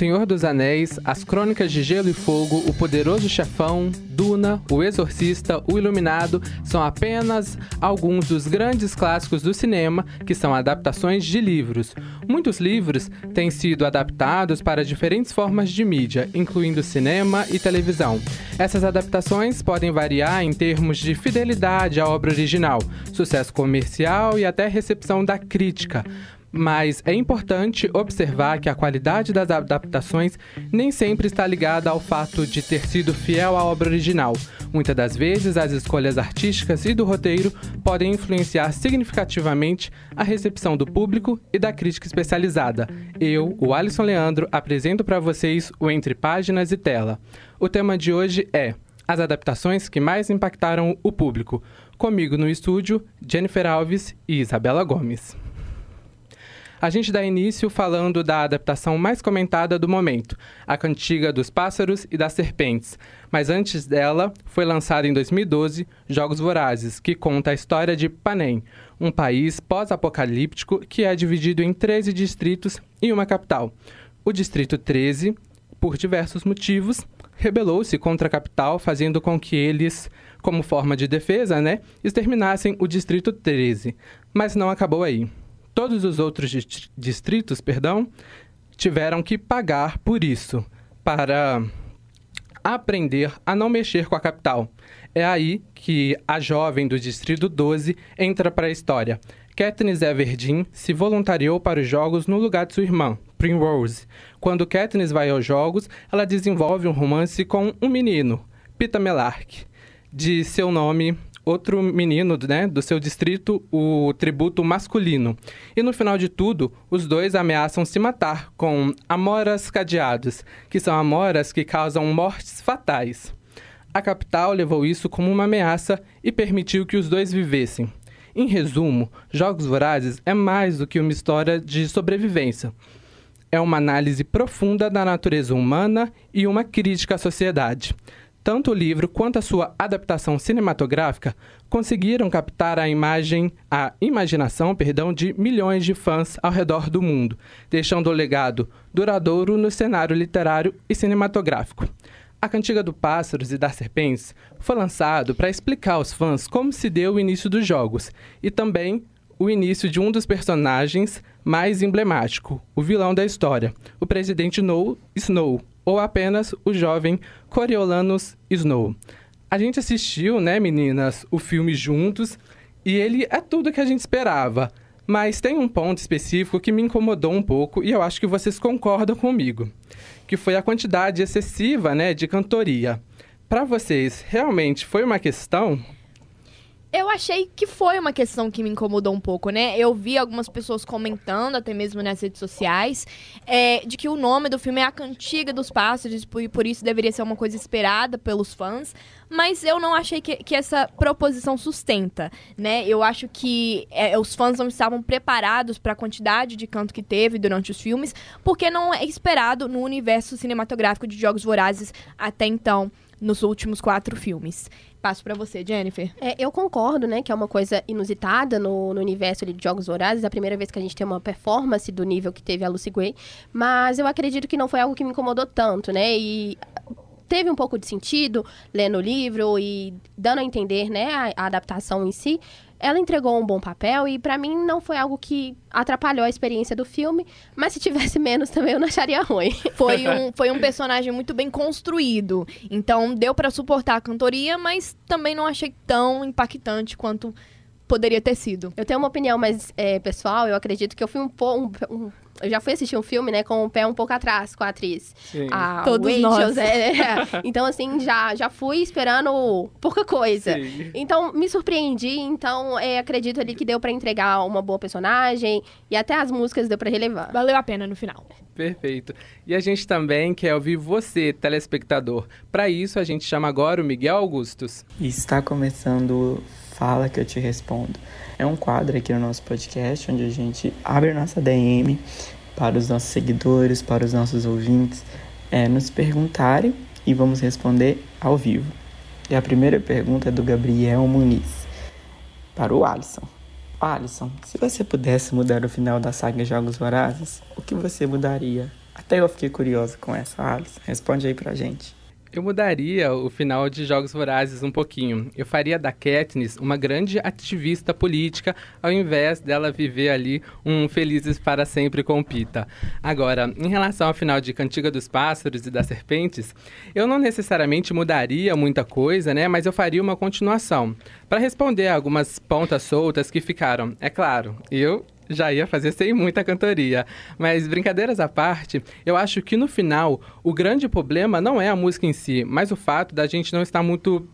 Senhor dos Anéis, As Crônicas de Gelo e Fogo, O Poderoso Chefão, Duna, O Exorcista, O Iluminado são apenas alguns dos grandes clássicos do cinema que são adaptações de livros. Muitos livros têm sido adaptados para diferentes formas de mídia, incluindo cinema e televisão. Essas adaptações podem variar em termos de fidelidade à obra original, sucesso comercial e até recepção da crítica mas é importante observar que a qualidade das adaptações nem sempre está ligada ao fato de ter sido fiel à obra original. Muitas das vezes, as escolhas artísticas e do roteiro podem influenciar significativamente a recepção do público e da crítica especializada. Eu, o Alisson Leandro, apresento para vocês o Entre Páginas e Tela. O tema de hoje é as adaptações que mais impactaram o público. Comigo no estúdio, Jennifer Alves e Isabela Gomes. A gente dá início falando da adaptação mais comentada do momento, a Cantiga dos Pássaros e das Serpentes. Mas antes dela, foi lançado em 2012 Jogos Vorazes, que conta a história de Panem, um país pós-apocalíptico que é dividido em 13 distritos e uma capital. O Distrito 13, por diversos motivos, rebelou-se contra a capital, fazendo com que eles, como forma de defesa, né, exterminassem o Distrito 13. Mas não acabou aí todos os outros distritos, perdão, tiveram que pagar por isso, para aprender a não mexer com a capital. É aí que a jovem do Distrito 12 entra para a história. Katniss Everdeen se voluntariou para os jogos no lugar de sua irmã, Primrose. Quando Katniss vai aos jogos, ela desenvolve um romance com um menino, Pita Melark, de seu nome outro menino né, do seu distrito o tributo masculino. E no final de tudo, os dois ameaçam se matar com amoras cadeados, que são amoras que causam mortes fatais. A capital levou isso como uma ameaça e permitiu que os dois vivessem. Em resumo, Jogos Vorazes é mais do que uma história de sobrevivência. É uma análise profunda da natureza humana e uma crítica à sociedade. Tanto o livro quanto a sua adaptação cinematográfica conseguiram captar a imagem, a imaginação, perdão, de milhões de fãs ao redor do mundo, deixando o legado duradouro no cenário literário e cinematográfico. A Cantiga do Pássaros e das Serpentes foi lançado para explicar aos fãs como se deu o início dos jogos e também o início de um dos personagens mais emblemático, o vilão da história, o presidente Snow, ou apenas o jovem Coriolanus Snow. A gente assistiu, né, meninas, o filme juntos e ele é tudo que a gente esperava. Mas tem um ponto específico que me incomodou um pouco e eu acho que vocês concordam comigo, que foi a quantidade excessiva, né, de cantoria. Para vocês, realmente foi uma questão? Eu achei que foi uma questão que me incomodou um pouco, né? Eu vi algumas pessoas comentando, até mesmo nas redes sociais, é, de que o nome do filme é A Cantiga dos Pássaros, e por isso deveria ser uma coisa esperada pelos fãs. Mas eu não achei que, que essa proposição sustenta, né? Eu acho que é, os fãs não estavam preparados para a quantidade de canto que teve durante os filmes, porque não é esperado no universo cinematográfico de Jogos Vorazes até então, nos últimos quatro filmes. Passo para você, Jennifer. É, eu concordo, né, que é uma coisa inusitada no, no universo de Jogos Vorazes. É a primeira vez que a gente tem uma performance do nível que teve a Lucy Gray. Mas eu acredito que não foi algo que me incomodou tanto, né? E teve um pouco de sentido lendo o livro e dando a entender, né, a, a adaptação em si ela entregou um bom papel e para mim não foi algo que atrapalhou a experiência do filme, mas se tivesse menos também eu não acharia ruim. Foi um, foi um personagem muito bem construído, então deu para suportar a cantoria, mas também não achei tão impactante quanto poderia ter sido. Eu tenho uma opinião mais é, pessoal, eu acredito que eu fui um pouco. Um, eu já fui assistir um filme, né, com o pé um pouco atrás com a atriz. Sim. A Todos nós. É, é. Então, assim, já, já fui esperando pouca coisa. Sim. Então, me surpreendi. Então, é, acredito ali que deu para entregar uma boa personagem. E até as músicas deu para relevar. Valeu a pena no final. Perfeito. E a gente também quer ouvir você, telespectador. Para isso, a gente chama agora o Miguel Augustus. Está começando Fala que eu te respondo. É um quadro aqui no nosso podcast onde a gente abre nossa DM para os nossos seguidores, para os nossos ouvintes, é, nos perguntarem e vamos responder ao vivo. E a primeira pergunta é do Gabriel Muniz para o Alisson. Alisson, se você pudesse mudar o final da saga Jogos Vorazes, o que você mudaria? Até eu fiquei curiosa com essa, Alice. Responde aí pra gente. Eu mudaria o final de Jogos Vorazes um pouquinho. Eu faria da Katniss uma grande ativista política, ao invés dela viver ali um felizes para sempre com Pita. Agora, em relação ao final de Cantiga dos Pássaros e das Serpentes, eu não necessariamente mudaria muita coisa, né? Mas eu faria uma continuação. Para responder algumas pontas soltas que ficaram. É claro, eu já ia fazer sem muita cantoria. Mas brincadeiras à parte, eu acho que no final o grande problema não é a música em si, mas o fato da gente não estar muito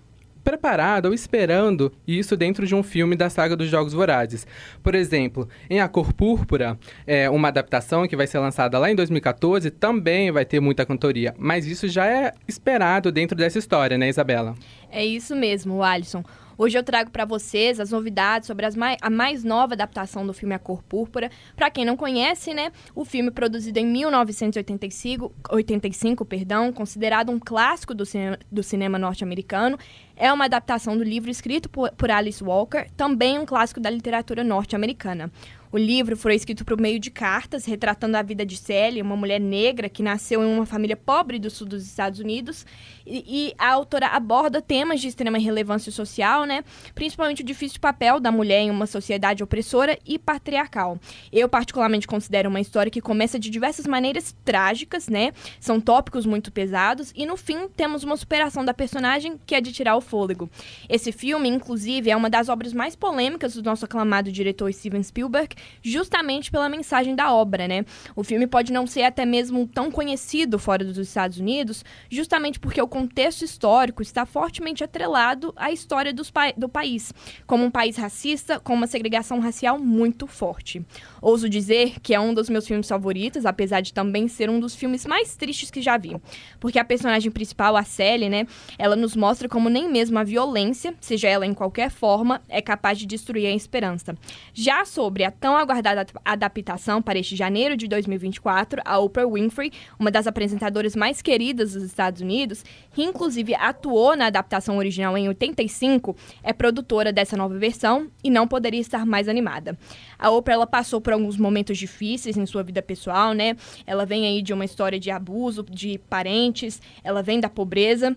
preparado ou esperando isso dentro de um filme da saga dos Jogos Vorazes. Por exemplo, em A Cor Púrpura, é uma adaptação que vai ser lançada lá em 2014, também vai ter muita cantoria, mas isso já é esperado dentro dessa história, né, Isabela? É isso mesmo, Alisson. Hoje eu trago para vocês as novidades sobre mai a mais nova adaptação do filme A Cor Púrpura. Para quem não conhece, né, o filme produzido em 1985, 85, perdão, considerado um clássico do, cine do cinema norte-americano, é uma adaptação do livro escrito por, por Alice Walker, também um clássico da literatura norte-americana. O livro foi escrito por meio de cartas, retratando a vida de Sally, uma mulher negra que nasceu em uma família pobre do sul dos Estados Unidos. E, e, a autora aborda temas de extrema relevância social, né? Principalmente o difícil papel da mulher em uma sociedade opressora e patriarcal. Eu, particularmente, considero uma história que começa de diversas maneiras trágicas, né? São tópicos muito pesados. E, no fim, temos uma superação da personagem que é de tirar o fôlego. Esse filme, inclusive, é uma das obras mais polêmicas do nosso aclamado diretor Steven Spielberg, justamente pela mensagem da obra, né? O filme pode não ser até mesmo tão conhecido fora dos Estados Unidos, justamente porque o contexto histórico está fortemente atrelado à história pa do país, como um país racista com uma segregação racial muito forte. Ouso dizer que é um dos meus filmes favoritos, apesar de também ser um dos filmes mais tristes que já vi, porque a personagem principal, a Sally, né, ela nos mostra como nem mesmo a violência, seja ela em qualquer forma, é capaz de destruir a esperança. Já sobre a tão aguardada adaptação para este janeiro de 2024, a Oprah Winfrey, uma das apresentadoras mais queridas dos Estados Unidos, que inclusive atuou na adaptação original em 85, é produtora dessa nova versão e não poderia estar mais animada. A Oprah ela passou por alguns momentos difíceis em sua vida pessoal, né? Ela vem aí de uma história de abuso de parentes, ela vem da pobreza.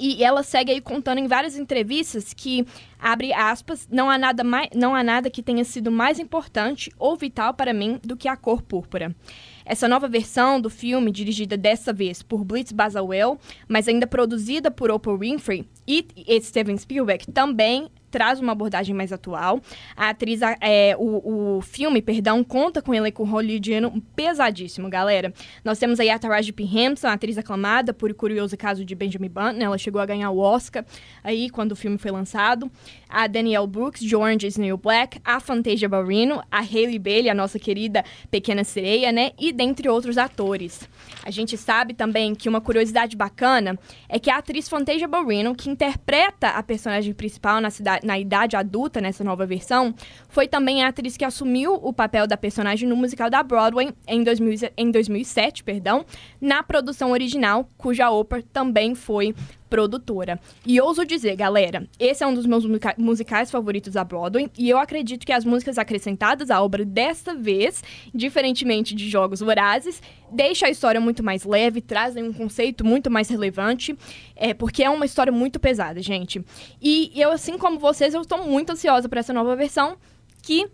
E ela segue aí contando em várias entrevistas que, abre aspas, não há nada, mais, não há nada que tenha sido mais importante ou vital para mim do que a cor púrpura. Essa nova versão do filme, dirigida dessa vez por Blitz Bazawell, mas ainda produzida por Oprah Winfrey e Steven Spielberg, também traz uma abordagem mais atual. A atriz, é, o, o filme, perdão, conta com um elenco hollywoodiano pesadíssimo, galera. Nós temos aí a Taraji P. Henson, atriz aclamada por o curioso caso de Benjamin Button. Ela chegou a ganhar o Oscar aí quando o filme foi lançado. A Danielle Brooks, de Orange is New Black. A Fantasia Barrino, a Hailey Bailey, a nossa querida Pequena Sereia, né? E dentre outros atores. A gente sabe também que uma curiosidade bacana é que a atriz Fantasia Barrino, que interpreta a personagem principal na cidade na idade adulta, nessa nova versão, foi também a atriz que assumiu o papel da personagem no musical da Broadway em, 2000, em 2007, perdão, na produção original, cuja Oprah também foi produtora. E ouso dizer, galera, esse é um dos meus musicais favoritos da Broadway e eu acredito que as músicas acrescentadas à obra desta vez, diferentemente de Jogos Vorazes, deixam a história muito mais leve, trazem um conceito muito mais relevante, é, porque é uma história muito pesada, gente. E eu, assim como vocês, eu estou muito ansiosa para essa nova versão que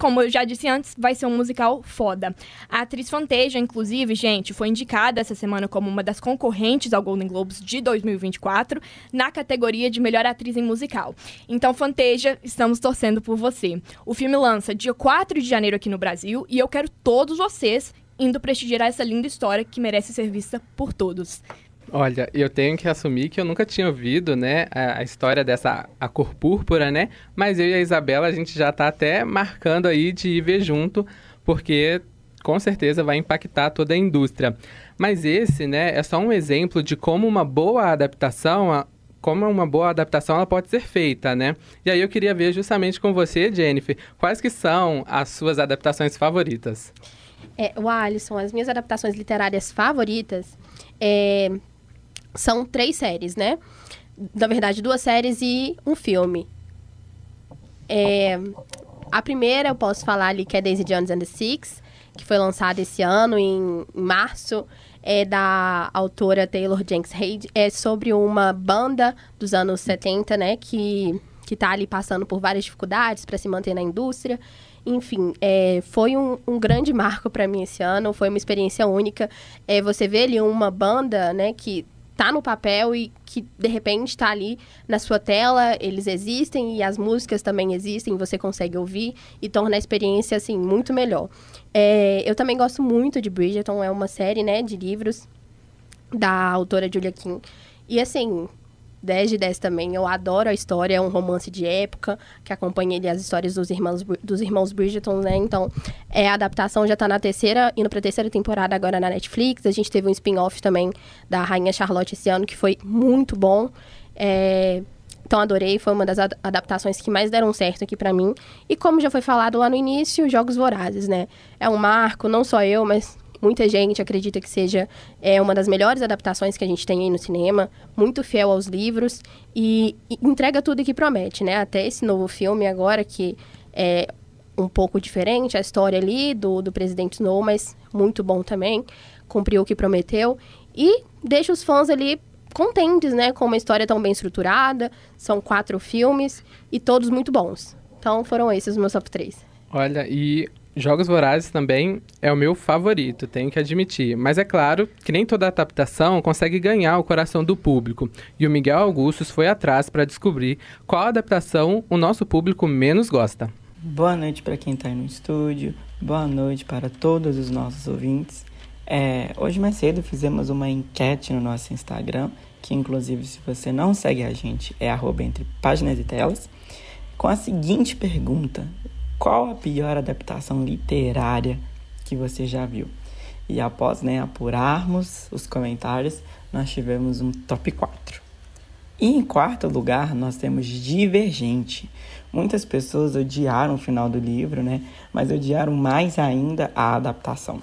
como eu já disse antes, vai ser um musical foda. A atriz Fantasia, inclusive, gente, foi indicada essa semana como uma das concorrentes ao Golden Globes de 2024 na categoria de melhor atriz em musical. Então, Fantasia, estamos torcendo por você. O filme lança dia 4 de janeiro aqui no Brasil e eu quero todos vocês indo prestigiar essa linda história que merece ser vista por todos. Olha, eu tenho que assumir que eu nunca tinha ouvido, né, a, a, história dessa a cor púrpura, né? Mas eu e a Isabela a gente já tá até marcando aí de ir ver junto, porque com certeza vai impactar toda a indústria. Mas esse, né, é só um exemplo de como uma boa adaptação, como uma boa adaptação ela pode ser feita, né? E aí eu queria ver justamente com você, Jennifer, quais que são as suas adaptações favoritas? É, o Alisson, as minhas adaptações literárias favoritas é, são três séries, né? Na verdade, duas séries e um filme. É, a primeira eu posso falar ali que é Daisy Jones and the Six, que foi lançada esse ano, em, em março, é da autora Taylor Jenks Reid. É sobre uma banda dos anos 70, né? Que, que tá ali passando por várias dificuldades para se manter na indústria. Enfim, é, foi um, um, grande marco para mim esse ano, foi uma experiência única. É, você vê ali uma banda, né, que tá no papel e que de repente está ali na sua tela, eles existem e as músicas também existem, você consegue ouvir e torna a experiência assim muito melhor. É, eu também gosto muito de Bridgerton, é uma série, né, de livros da autora Julia King. E assim, 10 de 10 também. Eu adoro a história, é um romance de época que acompanha ele, as histórias dos irmãos, dos irmãos Bridgerton, né? Então, é, a adaptação já tá na terceira, indo pra terceira temporada agora na Netflix. A gente teve um spin-off também da Rainha Charlotte esse ano, que foi muito bom. É, então, adorei, foi uma das adaptações que mais deram certo aqui para mim. E como já foi falado lá no início, Jogos Vorazes, né? É um marco, não só eu, mas Muita gente acredita que seja é, uma das melhores adaptações que a gente tem aí no cinema, muito fiel aos livros e, e entrega tudo que promete, né? Até esse novo filme agora que é um pouco diferente, a história ali do, do presidente Snow, mas muito bom também, cumpriu o que prometeu e deixa os fãs ali contentes, né? Com uma história tão bem estruturada, são quatro filmes e todos muito bons. Então foram esses os meus top 3. Olha, e Jogos Vorazes também é o meu favorito, tenho que admitir. Mas é claro que nem toda adaptação consegue ganhar o coração do público. E o Miguel Augustus foi atrás para descobrir qual adaptação o nosso público menos gosta. Boa noite para quem está aí no estúdio, boa noite para todos os nossos ouvintes. É, hoje mais cedo fizemos uma enquete no nosso Instagram, que inclusive se você não segue a gente é arroba entre páginas e telas, com a seguinte pergunta: qual a pior adaptação literária que você já viu? E após né, apurarmos os comentários, nós tivemos um top 4. E em quarto lugar, nós temos Divergente. Muitas pessoas odiaram o final do livro, né? Mas odiaram mais ainda a adaptação.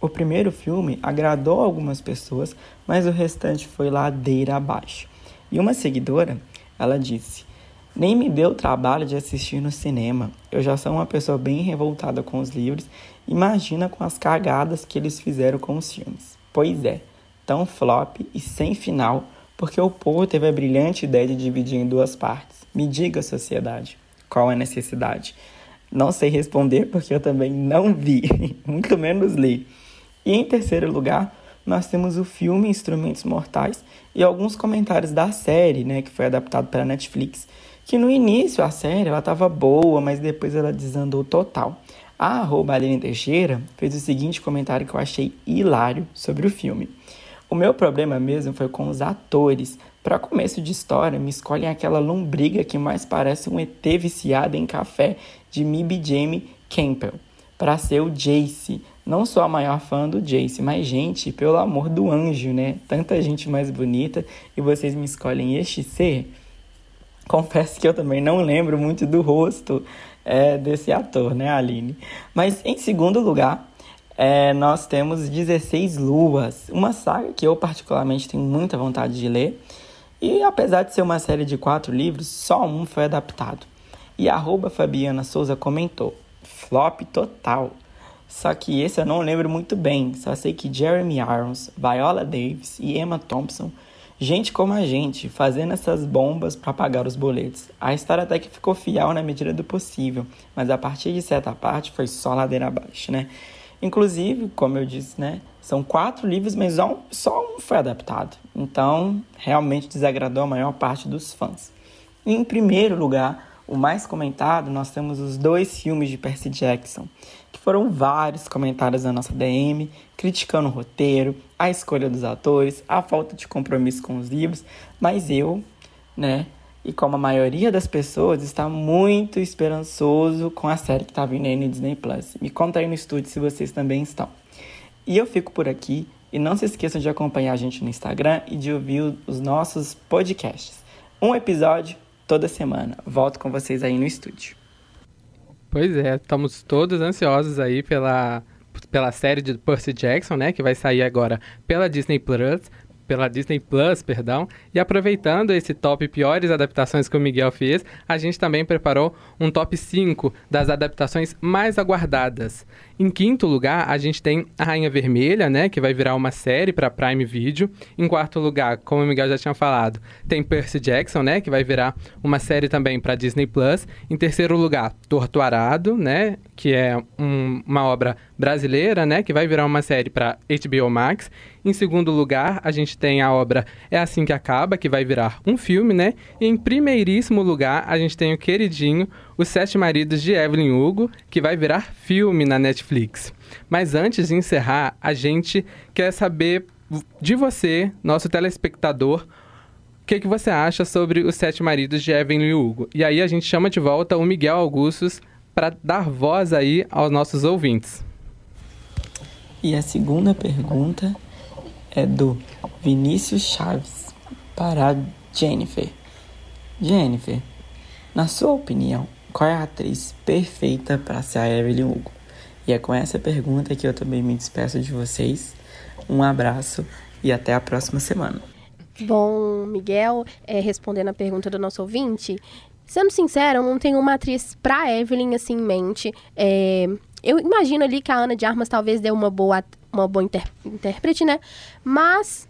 O primeiro filme agradou algumas pessoas, mas o restante foi ladeira abaixo. E uma seguidora, ela disse: nem me deu trabalho de assistir no cinema. Eu já sou uma pessoa bem revoltada com os livros. Imagina com as cagadas que eles fizeram com os filmes. Pois é, tão flop e sem final, porque o povo teve a brilhante ideia de dividir em duas partes. Me diga, sociedade, qual é a necessidade? Não sei responder porque eu também não vi, muito menos li. E em terceiro lugar, nós temos o filme Instrumentos Mortais e alguns comentários da série, né, que foi adaptado para Netflix que no início a série ela estava boa, mas depois ela desandou total. A arroba Aline Teixeira fez o seguinte comentário que eu achei hilário sobre o filme. O meu problema mesmo foi com os atores. Para começo de história, me escolhem aquela lombriga que mais parece um ET viciado em café de Mib Jamie Campbell para ser o Jace. Não sou a maior fã do Jace, mas gente, pelo amor do anjo, né? Tanta gente mais bonita e vocês me escolhem este ser. Confesso que eu também não lembro muito do rosto é, desse ator, né, Aline? Mas em segundo lugar, é, nós temos 16 Luas, uma saga que eu particularmente tenho muita vontade de ler. E apesar de ser uma série de quatro livros, só um foi adaptado. E arroba Fabiana Souza comentou: flop total. Só que esse eu não lembro muito bem, só sei que Jeremy Irons, Viola Davis e Emma Thompson Gente como a gente, fazendo essas bombas para pagar os boletos. A história até que ficou fiel na medida do possível, mas a partir de certa parte foi só ladeira abaixo, né? Inclusive, como eu disse, né? São quatro livros, mas só um foi adaptado. Então, realmente desagradou a maior parte dos fãs. Em primeiro lugar, o mais comentado, nós temos os dois filmes de Percy Jackson que foram vários comentários na nossa DM, criticando o roteiro, a escolha dos atores, a falta de compromisso com os livros, mas eu, né, e como a maioria das pessoas, está muito esperançoso com a série que está vindo aí no Disney Plus. Me conta aí no estúdio se vocês também estão. E eu fico por aqui. E não se esqueçam de acompanhar a gente no Instagram e de ouvir os nossos podcasts. Um episódio toda semana. Volto com vocês aí no estúdio. Pois é, estamos todos ansiosos aí pela, pela série de Percy Jackson, né? Que vai sair agora pela Disney Plus. pela Disney Plus, perdão. E aproveitando esse top piores adaptações que o Miguel fez, a gente também preparou um top 5 das adaptações mais aguardadas. Em quinto lugar, a gente tem A Rainha Vermelha, né, que vai virar uma série para Prime Video. Em quarto lugar, como o Miguel já tinha falado, tem Percy Jackson, né, que vai virar uma série também para Disney Plus. Em terceiro lugar, Torturado, né, que é um, uma obra brasileira, né, que vai virar uma série para HBO Max. Em segundo lugar, a gente tem a obra É Assim Que Acaba, que vai virar um filme, né? E em primeiríssimo lugar, a gente tem o queridinho Os Sete Maridos de Evelyn Hugo, que vai virar filme na Netflix. Mas antes de encerrar, a gente quer saber de você, nosso telespectador, o que, que você acha sobre Os Sete Maridos de Evelyn Hugo. E aí a gente chama de volta o Miguel Augustus para dar voz aí aos nossos ouvintes. E a segunda pergunta é do Vinícius Chaves para Jennifer. Jennifer, na sua opinião, qual é a atriz perfeita para ser a Evelyn Hugo? E é com essa pergunta que eu também me despeço de vocês. Um abraço e até a próxima semana. Bom, Miguel, é, respondendo a pergunta do nosso ouvinte, sendo sincero, eu não tenho uma atriz pra Evelyn assim em mente. É, eu imagino ali que a Ana de Armas talvez dê uma boa, uma boa inter, intérprete, né? Mas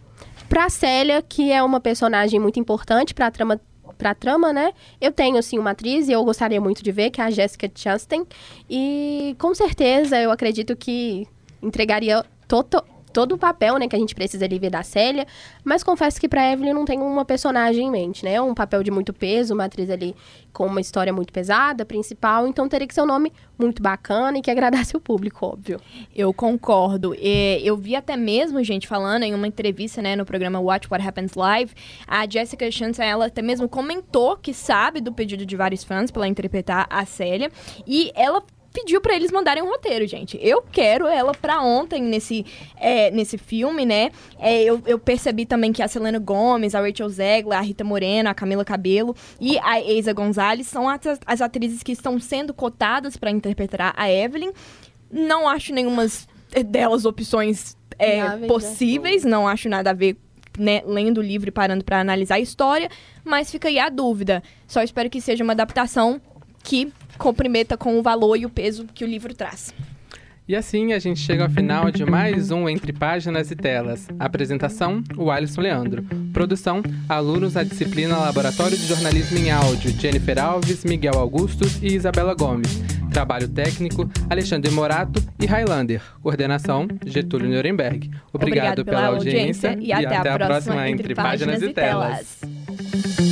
pra Célia, que é uma personagem muito importante pra trama pra trama, né? Eu tenho, assim, uma atriz e eu gostaria muito de ver, que é a Jessica Chastain. E, com certeza, eu acredito que entregaria toto, todo o papel, né, que a gente precisa ali ver da Célia, mas confesso que para Evelyn não tenho uma personagem em mente, né? Um papel de muito peso, uma atriz ali com uma história muito pesada, principal, então teria que ser um nome muito bacana e que agradasse o público, óbvio. Eu concordo. Eu vi até mesmo gente falando em uma entrevista, né, no programa Watch What Happens Live, a Jessica Chance, ela até mesmo comentou que sabe do pedido de vários fãs para interpretar a Célia e ela pediu para eles mandarem um roteiro, gente. Eu quero ela pra ontem nesse, é, nesse filme, né? É, eu, eu, percebi também que a Selena Gomez, a Rachel Zegler, a Rita Moreno, a Camila Cabello e a Eiza Gonzalez são as, as atrizes que estão sendo cotadas para interpretar a Evelyn. Não acho nenhuma delas opções é, né? possíveis, não acho nada a ver né, lendo o livro e parando para analisar a história, mas fica aí a dúvida. Só espero que seja uma adaptação que comprometa com o valor e o peso que o livro traz. E assim a gente chega ao final de mais um Entre Páginas e Telas. Apresentação: o Alisson Leandro. Produção: alunos da disciplina Laboratório de Jornalismo em Áudio, Jennifer Alves, Miguel Augustos e Isabela Gomes. Trabalho técnico: Alexandre Morato e Highlander. Coordenação: Getúlio Nuremberg. Obrigado, Obrigado pela, pela audiência, e, até, até a próxima Entre Páginas, páginas e Telas. telas.